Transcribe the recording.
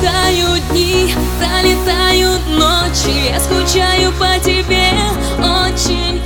Пролетают дни, пролетают ночи. Я скучаю по тебе очень,